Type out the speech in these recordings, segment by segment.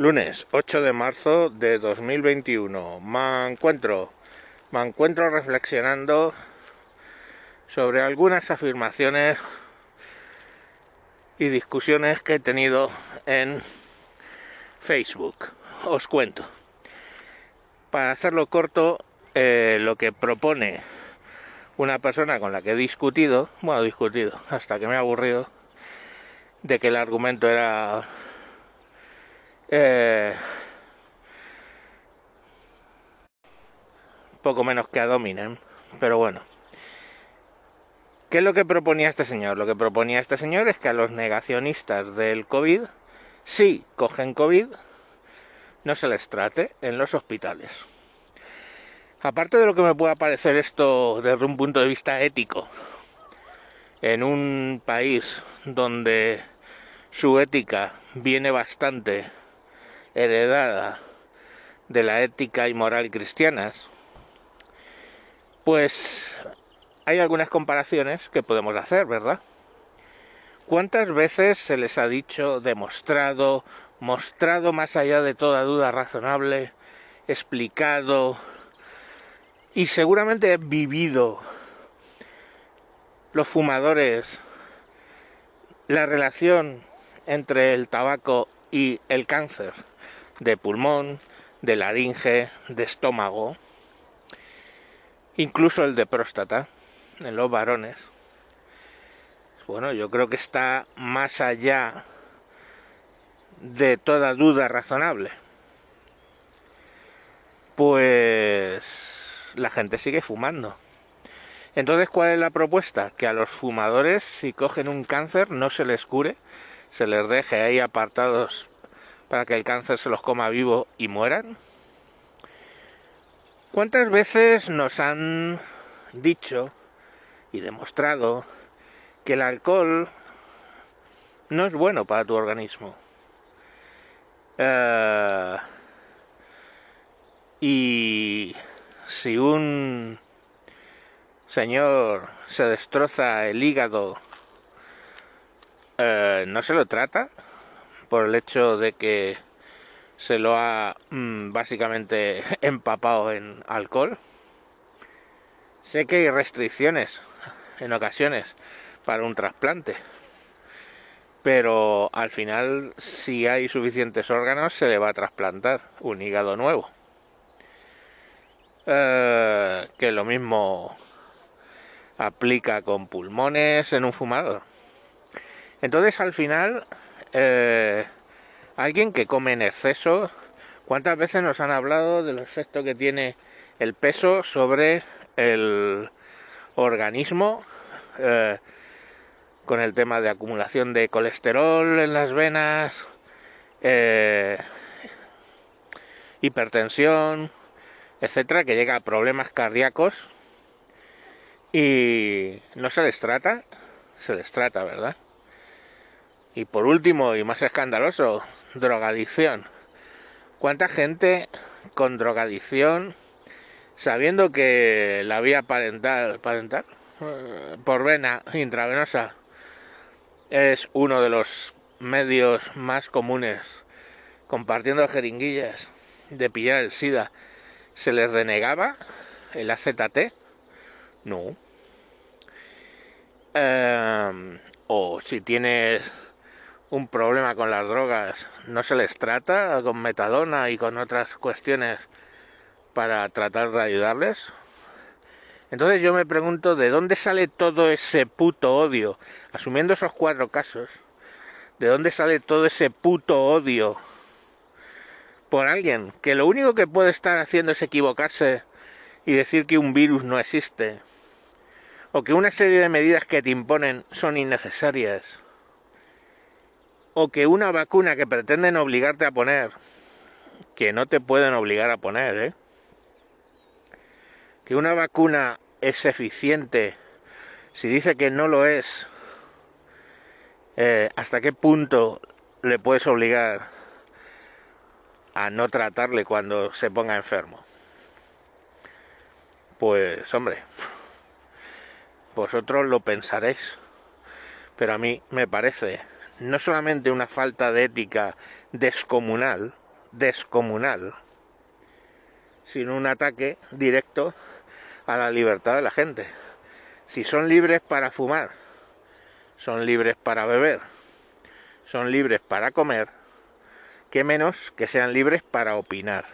Lunes 8 de marzo de 2021. Me encuentro, me encuentro reflexionando sobre algunas afirmaciones y discusiones que he tenido en Facebook. Os cuento. Para hacerlo corto, eh, lo que propone una persona con la que he discutido, bueno, discutido, hasta que me he aburrido, de que el argumento era eh, poco menos que a Dominem, pero bueno. ¿Qué es lo que proponía este señor? Lo que proponía este señor es que a los negacionistas del COVID, si cogen COVID, no se les trate en los hospitales. Aparte de lo que me pueda parecer esto desde un punto de vista ético, en un país donde su ética viene bastante heredada de la ética y moral cristianas, pues hay algunas comparaciones que podemos hacer, ¿verdad? ¿Cuántas veces se les ha dicho, demostrado, mostrado más allá de toda duda razonable, explicado y seguramente vivido los fumadores la relación entre el tabaco y el cáncer de pulmón, de laringe, de estómago, incluso el de próstata en los varones. Bueno, yo creo que está más allá de toda duda razonable. Pues la gente sigue fumando. Entonces, ¿cuál es la propuesta? Que a los fumadores, si cogen un cáncer, no se les cure, se les deje ahí apartados para que el cáncer se los coma vivo y mueran? ¿Cuántas veces nos han dicho y demostrado que el alcohol no es bueno para tu organismo? Eh, y si un señor se destroza el hígado, eh, no se lo trata por el hecho de que se lo ha mm, básicamente empapado en alcohol. Sé que hay restricciones en ocasiones para un trasplante, pero al final si hay suficientes órganos se le va a trasplantar un hígado nuevo. Eh, que lo mismo aplica con pulmones en un fumador. Entonces al final, eh, alguien que come en exceso, ¿cuántas veces nos han hablado del efecto que tiene el peso sobre el organismo? Eh, con el tema de acumulación de colesterol en las venas, eh, hipertensión, etcétera, que llega a problemas cardíacos y no se les trata, se les trata, ¿verdad? Y por último, y más escandaloso, drogadicción. ¿Cuánta gente con drogadicción, sabiendo que la vía parental, parental eh, por vena intravenosa es uno de los medios más comunes, compartiendo jeringuillas de pillar el SIDA, se les denegaba el AZT? No. Eh, o si tienes un problema con las drogas, no se les trata con metadona y con otras cuestiones para tratar de ayudarles. Entonces yo me pregunto de dónde sale todo ese puto odio, asumiendo esos cuatro casos, de dónde sale todo ese puto odio por alguien que lo único que puede estar haciendo es equivocarse y decir que un virus no existe, o que una serie de medidas que te imponen son innecesarias o que una vacuna que pretenden obligarte a poner, que no te pueden obligar a poner, ¿eh? que una vacuna es eficiente, si dice que no lo es, eh, ¿hasta qué punto le puedes obligar a no tratarle cuando se ponga enfermo? Pues hombre, vosotros lo pensaréis, pero a mí me parece no solamente una falta de ética descomunal, descomunal, sin un ataque directo a la libertad de la gente. Si son libres para fumar, son libres para beber, son libres para comer, qué menos que sean libres para opinar,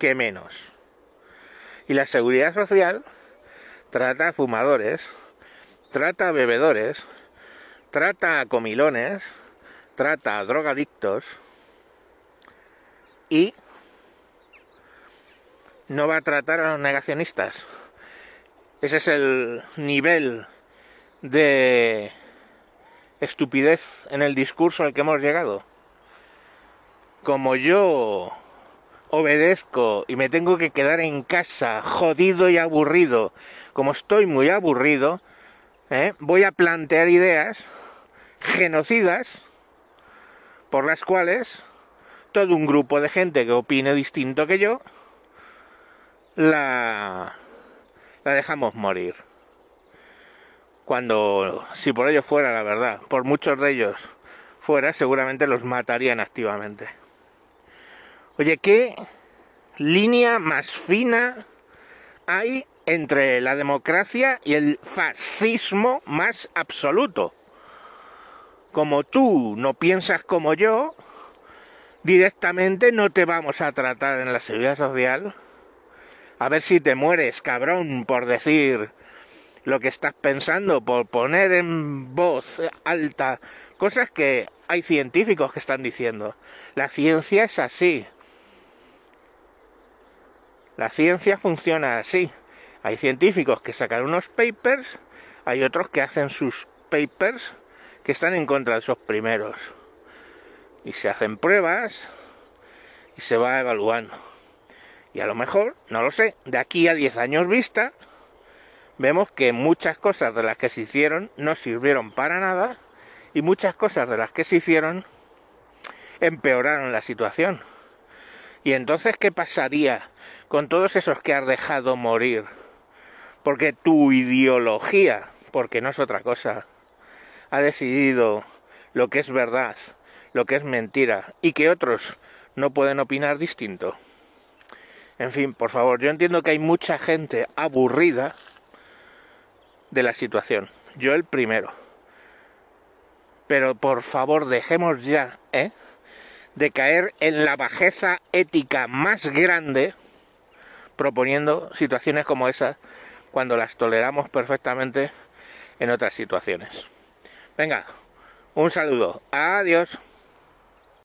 qué menos. Y la seguridad social trata a fumadores, trata a bebedores, trata a comilones, trata a drogadictos y no va a tratar a los negacionistas. Ese es el nivel de estupidez en el discurso al que hemos llegado. Como yo obedezco y me tengo que quedar en casa jodido y aburrido, como estoy muy aburrido, ¿eh? voy a plantear ideas genocidas por las cuales todo un grupo de gente que opine distinto que yo la, la dejamos morir. Cuando, si por ellos fuera la verdad, por muchos de ellos fuera, seguramente los matarían activamente. Oye, ¿qué línea más fina hay entre la democracia y el fascismo más absoluto? Como tú no piensas como yo, directamente no te vamos a tratar en la seguridad social. A ver si te mueres, cabrón, por decir lo que estás pensando, por poner en voz alta cosas que hay científicos que están diciendo. La ciencia es así. La ciencia funciona así. Hay científicos que sacan unos papers, hay otros que hacen sus papers que están en contra de esos primeros. Y se hacen pruebas y se va evaluando. Y a lo mejor, no lo sé, de aquí a 10 años vista, vemos que muchas cosas de las que se hicieron no sirvieron para nada y muchas cosas de las que se hicieron empeoraron la situación. Y entonces, ¿qué pasaría con todos esos que has dejado morir? Porque tu ideología, porque no es otra cosa, ha decidido lo que es verdad, lo que es mentira, y que otros no pueden opinar distinto. En fin, por favor, yo entiendo que hay mucha gente aburrida de la situación. Yo el primero. Pero por favor, dejemos ya, ¿eh? de caer en la bajeza ética más grande proponiendo situaciones como esas cuando las toleramos perfectamente en otras situaciones. Venga, un saludo. Adiós.